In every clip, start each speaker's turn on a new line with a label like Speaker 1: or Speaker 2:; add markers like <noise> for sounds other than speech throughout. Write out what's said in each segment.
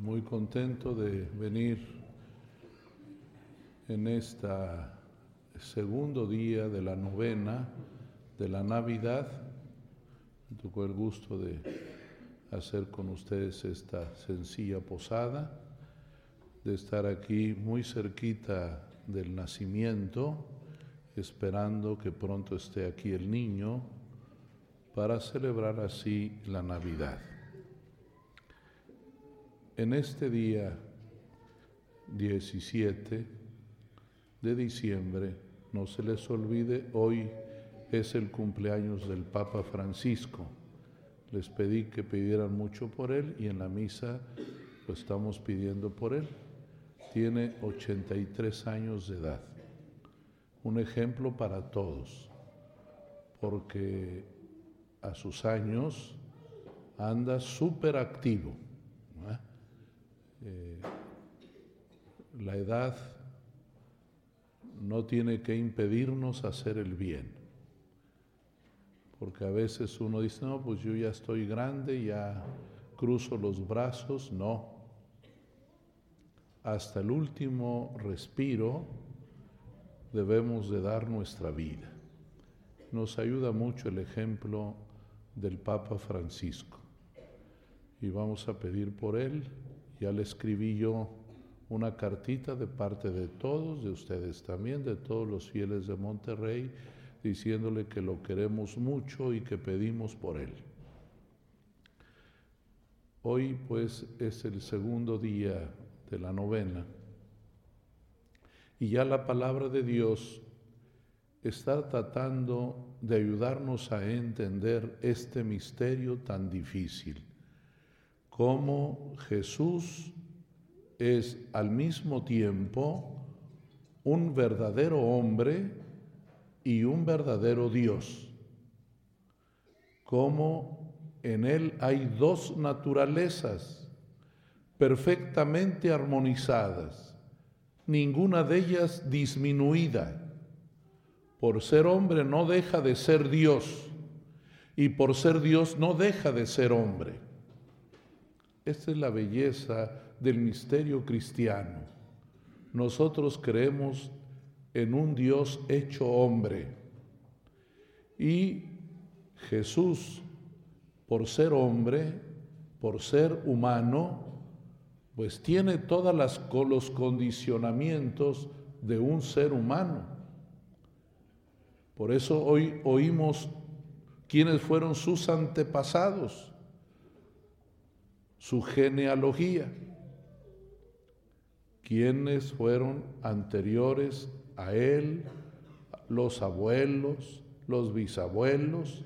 Speaker 1: muy contento de venir en este segundo día de la novena de la Navidad. Me tocó el gusto de hacer con ustedes esta sencilla posada, de estar aquí muy cerquita del nacimiento, esperando que pronto esté aquí el niño para celebrar así la Navidad. En este día 17 de diciembre, no se les olvide, hoy es el cumpleaños del Papa Francisco. Les pedí que pidieran mucho por él y en la misa lo estamos pidiendo por él. Tiene 83 años de edad. Un ejemplo para todos, porque a sus años anda súper activo eh, la edad no tiene que impedirnos hacer el bien. Porque a veces uno dice, no, pues yo ya estoy grande, ya cruzo los brazos. No. Hasta el último respiro debemos de dar nuestra vida. Nos ayuda mucho el ejemplo del Papa Francisco. Y vamos a pedir por él ya le escribí yo una cartita de parte de todos, de ustedes también, de todos los fieles de Monterrey, diciéndole que lo queremos mucho y que pedimos por él. Hoy pues es el segundo día de la novena y ya la palabra de Dios está tratando de ayudarnos a entender este misterio tan difícil cómo Jesús es al mismo tiempo un verdadero hombre y un verdadero Dios. Cómo en Él hay dos naturalezas perfectamente armonizadas, ninguna de ellas disminuida. Por ser hombre no deja de ser Dios y por ser Dios no deja de ser hombre. Esta es la belleza del misterio cristiano. Nosotros creemos en un Dios hecho hombre y Jesús, por ser hombre, por ser humano, pues tiene todos los condicionamientos de un ser humano. Por eso hoy oímos quiénes fueron sus antepasados su genealogía, quiénes fueron anteriores a él, los abuelos, los bisabuelos.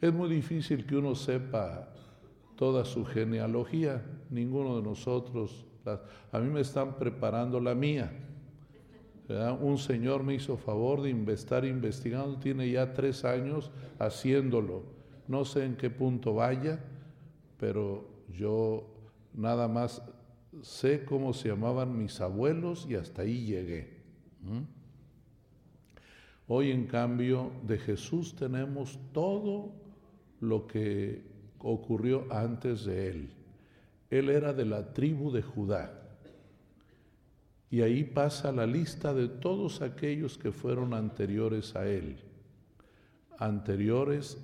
Speaker 1: Es muy difícil que uno sepa toda su genealogía, ninguno de nosotros. a mí me están preparando la mía. Un señor me hizo favor de estar investigando, tiene ya tres años haciéndolo. No sé en qué punto vaya, pero yo nada más sé cómo se llamaban mis abuelos y hasta ahí llegué. Hoy en cambio de Jesús tenemos todo lo que ocurrió antes de él. Él era de la tribu de Judá. Y ahí pasa la lista de todos aquellos que fueron anteriores a él, anteriores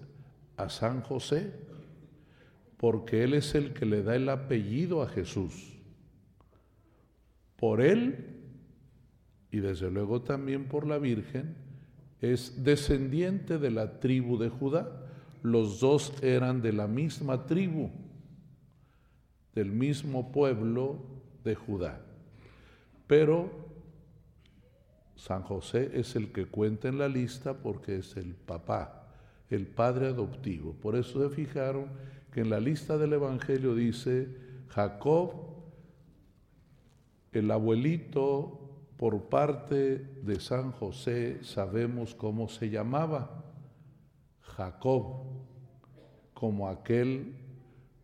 Speaker 1: a San José, porque Él es el que le da el apellido a Jesús. Por Él, y desde luego también por la Virgen, es descendiente de la tribu de Judá. Los dos eran de la misma tribu, del mismo pueblo de Judá. Pero San José es el que cuenta en la lista porque es el papá, el padre adoptivo. Por eso se fijaron que en la lista del Evangelio dice Jacob, el abuelito por parte de San José, sabemos cómo se llamaba, Jacob, como aquel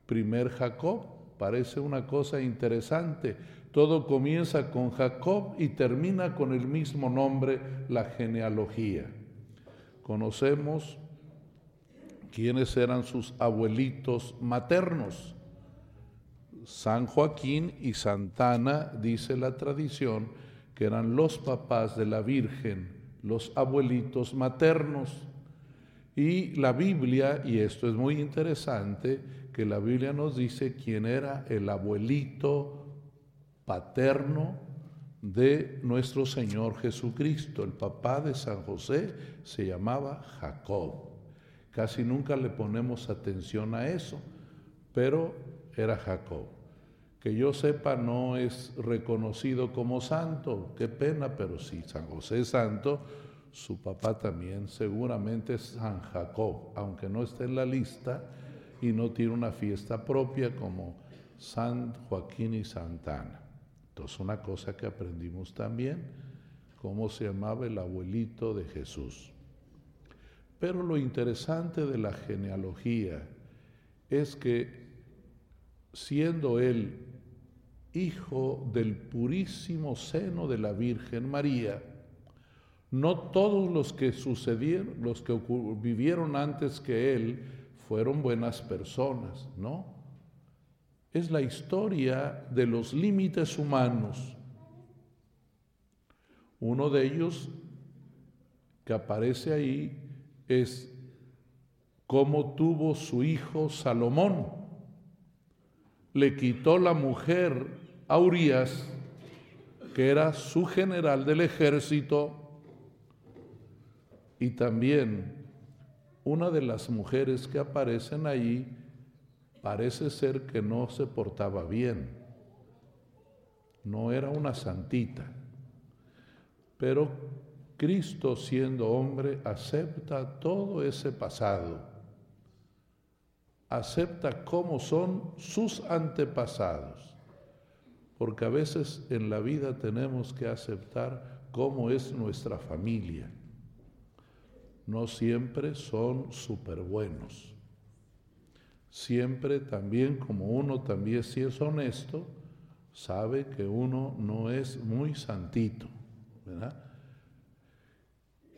Speaker 1: primer Jacob. Parece una cosa interesante. Todo comienza con Jacob y termina con el mismo nombre, la genealogía. Conocemos quiénes eran sus abuelitos maternos. San Joaquín y Santana, dice la tradición, que eran los papás de la Virgen, los abuelitos maternos. Y la Biblia, y esto es muy interesante, que la Biblia nos dice quién era el abuelito paterno de nuestro Señor Jesucristo. El papá de San José se llamaba Jacob. Casi nunca le ponemos atención a eso, pero era Jacob. Que yo sepa no es reconocido como santo, qué pena, pero si San José es santo, su papá también seguramente es San Jacob, aunque no esté en la lista y no tiene una fiesta propia como San Joaquín y Santana. Entonces, una cosa que aprendimos también, cómo se llamaba el abuelito de Jesús. Pero lo interesante de la genealogía es que siendo él hijo del purísimo seno de la Virgen María, no todos los que sucedieron, los que vivieron antes que él, fueron buenas personas, ¿no? es la historia de los límites humanos. Uno de ellos que aparece ahí es cómo tuvo su hijo Salomón. Le quitó la mujer a Urias, que era su general del ejército, y también una de las mujeres que aparecen ahí parece ser que no se portaba bien, no era una santita, pero Cristo siendo hombre acepta todo ese pasado, acepta cómo son sus antepasados, porque a veces en la vida tenemos que aceptar cómo es nuestra familia. No siempre son súper buenos siempre también, como uno también si es honesto, sabe que uno no es muy santito, ¿verdad?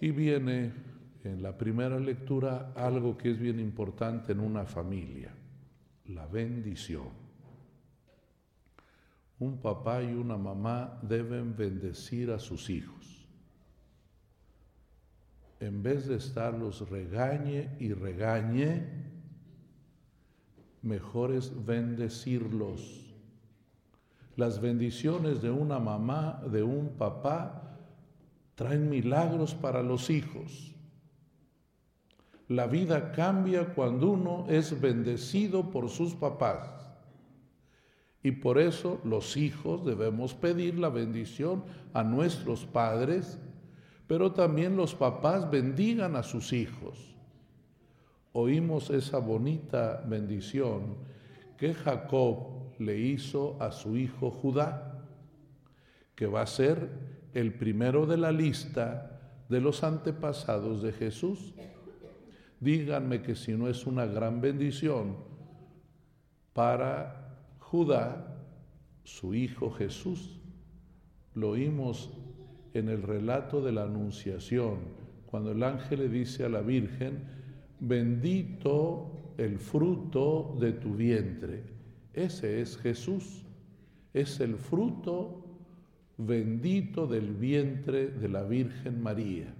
Speaker 1: Y viene en la primera lectura algo que es bien importante en una familia, la bendición. Un papá y una mamá deben bendecir a sus hijos. En vez de estarlos regañe y regañe, mejor es bendecirlos. Las bendiciones de una mamá, de un papá, traen milagros para los hijos. La vida cambia cuando uno es bendecido por sus papás. Y por eso los hijos debemos pedir la bendición a nuestros padres, pero también los papás bendigan a sus hijos oímos esa bonita bendición que Jacob le hizo a su hijo Judá, que va a ser el primero de la lista de los antepasados de Jesús. Díganme que si no es una gran bendición para Judá, su hijo Jesús. Lo oímos en el relato de la Anunciación, cuando el ángel le dice a la Virgen, bendito el fruto de tu vientre. Ese es Jesús, es el fruto bendito del vientre de la Virgen María.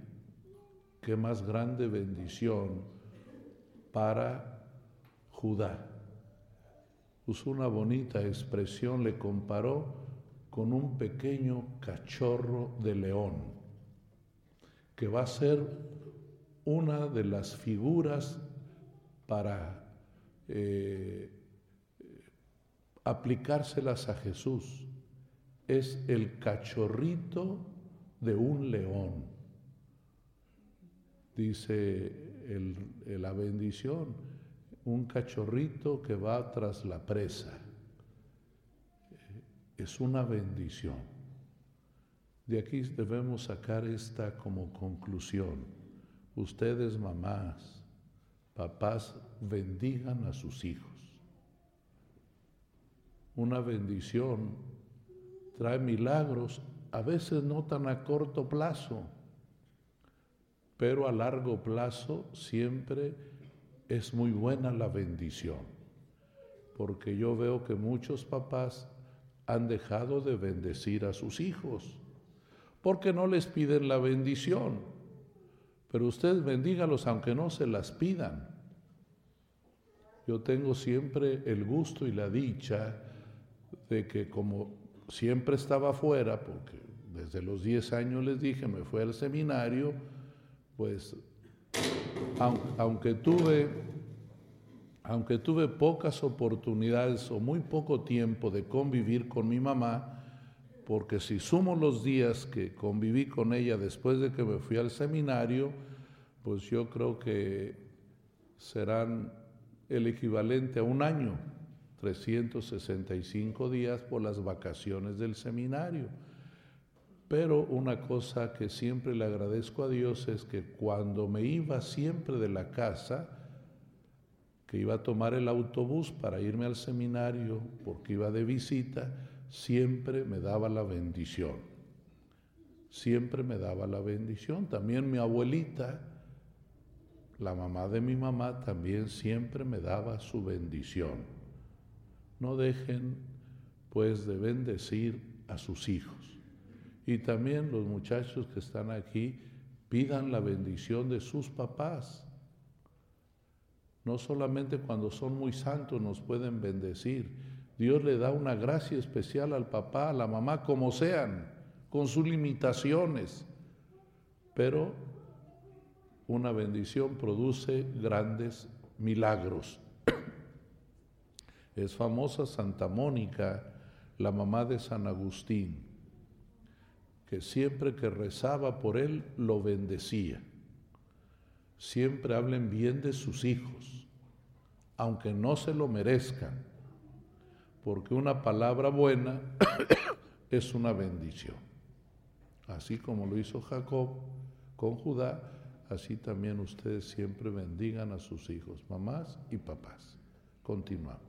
Speaker 1: Qué más grande bendición para Judá. Usó una bonita expresión, le comparó con un pequeño cachorro de león, que va a ser una de las figuras para eh, aplicárselas a Jesús es el cachorrito de un león. Dice la bendición, un cachorrito que va tras la presa. Es una bendición. De aquí debemos sacar esta como conclusión ustedes mamás, papás, bendigan a sus hijos. Una bendición trae milagros, a veces no tan a corto plazo, pero a largo plazo siempre es muy buena la bendición. porque yo veo que muchos papás han dejado de bendecir a sus hijos, porque no les piden la bendición. Pero ustedes bendígalos aunque no se las pidan. Yo tengo siempre el gusto y la dicha de que como siempre estaba afuera, porque desde los 10 años les dije, me fui al seminario, pues aunque tuve, aunque tuve pocas oportunidades o muy poco tiempo de convivir con mi mamá, porque si sumo los días que conviví con ella después de que me fui al seminario, pues yo creo que serán el equivalente a un año, 365 días por las vacaciones del seminario. Pero una cosa que siempre le agradezco a Dios es que cuando me iba siempre de la casa, que iba a tomar el autobús para irme al seminario porque iba de visita, siempre me daba la bendición. Siempre me daba la bendición. También mi abuelita, la mamá de mi mamá, también siempre me daba su bendición. No dejen pues de bendecir a sus hijos. Y también los muchachos que están aquí pidan la bendición de sus papás. No solamente cuando son muy santos nos pueden bendecir. Dios le da una gracia especial al papá, a la mamá, como sean, con sus limitaciones. Pero una bendición produce grandes milagros. Es famosa Santa Mónica, la mamá de San Agustín que siempre que rezaba por él lo bendecía. Siempre hablen bien de sus hijos, aunque no se lo merezcan, porque una palabra buena <coughs> es una bendición. Así como lo hizo Jacob con Judá, así también ustedes siempre bendigan a sus hijos, mamás y papás. Continuamos.